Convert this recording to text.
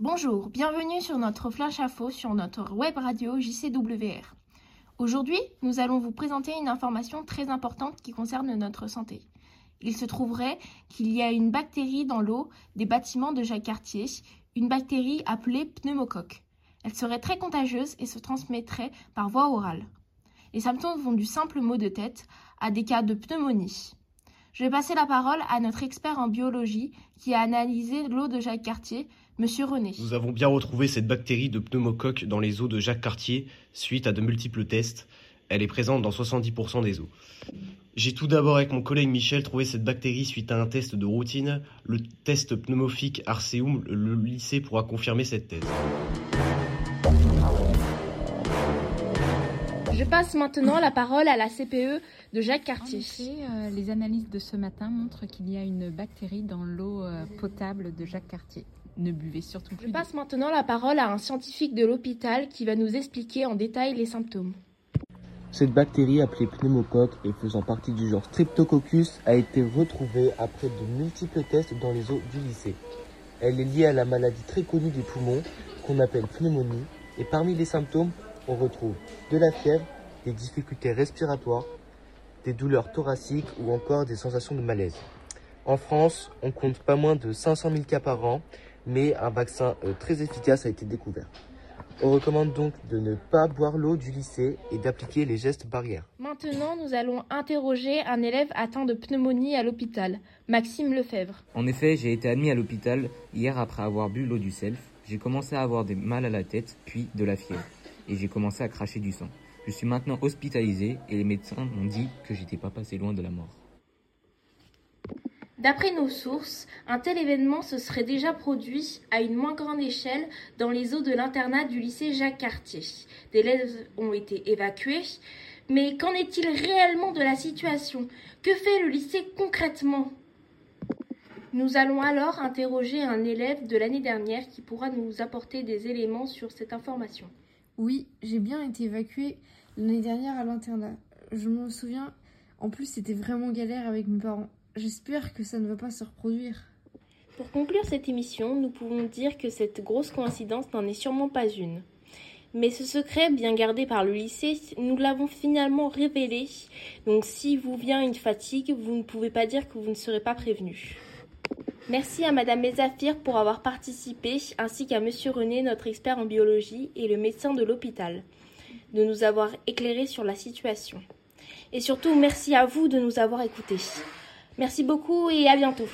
Bonjour, bienvenue sur notre flash info sur notre web radio JCWR. Aujourd'hui, nous allons vous présenter une information très importante qui concerne notre santé. Il se trouverait qu'il y a une bactérie dans l'eau des bâtiments de Jacques Cartier, une bactérie appelée pneumocoque. Elle serait très contagieuse et se transmettrait par voie orale. Les symptômes vont du simple mot de tête à des cas de pneumonie. Je vais passer la parole à notre expert en biologie qui a analysé l'eau de Jacques Cartier, Monsieur René. Nous avons bien retrouvé cette bactérie de pneumocoque dans les eaux de Jacques Cartier suite à de multiples tests. Elle est présente dans 70% des eaux. J'ai tout d'abord avec mon collègue Michel trouvé cette bactérie suite à un test de routine. Le test pneumophique Arceum, le lycée pourra confirmer cette thèse. Je passe maintenant la parole à la CPE de Jacques Cartier. En effet, euh, les analyses de ce matin montrent qu'il y a une bactérie dans l'eau euh, potable de Jacques Cartier. Ne buvez surtout plus. Je passe maintenant la parole à un scientifique de l'hôpital qui va nous expliquer en détail les symptômes. Cette bactérie appelée pneumocoque et faisant partie du genre Streptococcus a été retrouvée après de multiples tests dans les eaux du lycée. Elle est liée à la maladie très connue des poumons qu'on appelle pneumonie et parmi les symptômes, on retrouve de la fièvre, des difficultés respiratoires, des douleurs thoraciques ou encore des sensations de malaise. En France, on compte pas moins de 500 000 cas par an, mais un vaccin euh, très efficace a été découvert. On recommande donc de ne pas boire l'eau du lycée et d'appliquer les gestes barrières. Maintenant, nous allons interroger un élève atteint de pneumonie à l'hôpital, Maxime Lefebvre. En effet, j'ai été admis à l'hôpital hier après avoir bu l'eau du self. J'ai commencé à avoir des mal à la tête, puis de la fièvre, et j'ai commencé à cracher du sang. Je suis maintenant hospitalisé et les médecins m'ont dit que j'étais pas passé loin de la mort. D'après nos sources, un tel événement se serait déjà produit à une moins grande échelle dans les eaux de l'internat du lycée Jacques Cartier. Des élèves ont été évacués, mais qu'en est-il réellement de la situation? Que fait le lycée concrètement? Nous allons alors interroger un élève de l'année dernière qui pourra nous apporter des éléments sur cette information. Oui, j'ai bien été évacuée l'année dernière à l'internat. Je me souviens, en plus c'était vraiment galère avec mes parents. J'espère que ça ne va pas se reproduire. Pour conclure cette émission, nous pouvons dire que cette grosse coïncidence n'en est sûrement pas une. Mais ce secret, bien gardé par le lycée, nous l'avons finalement révélé. Donc si vous vient une fatigue, vous ne pouvez pas dire que vous ne serez pas prévenu. Merci à Madame Mézafir pour avoir participé, ainsi qu'à Monsieur René, notre expert en biologie, et le médecin de l'hôpital, de nous avoir éclairé sur la situation. Et surtout, merci à vous de nous avoir écoutés. Merci beaucoup et à bientôt.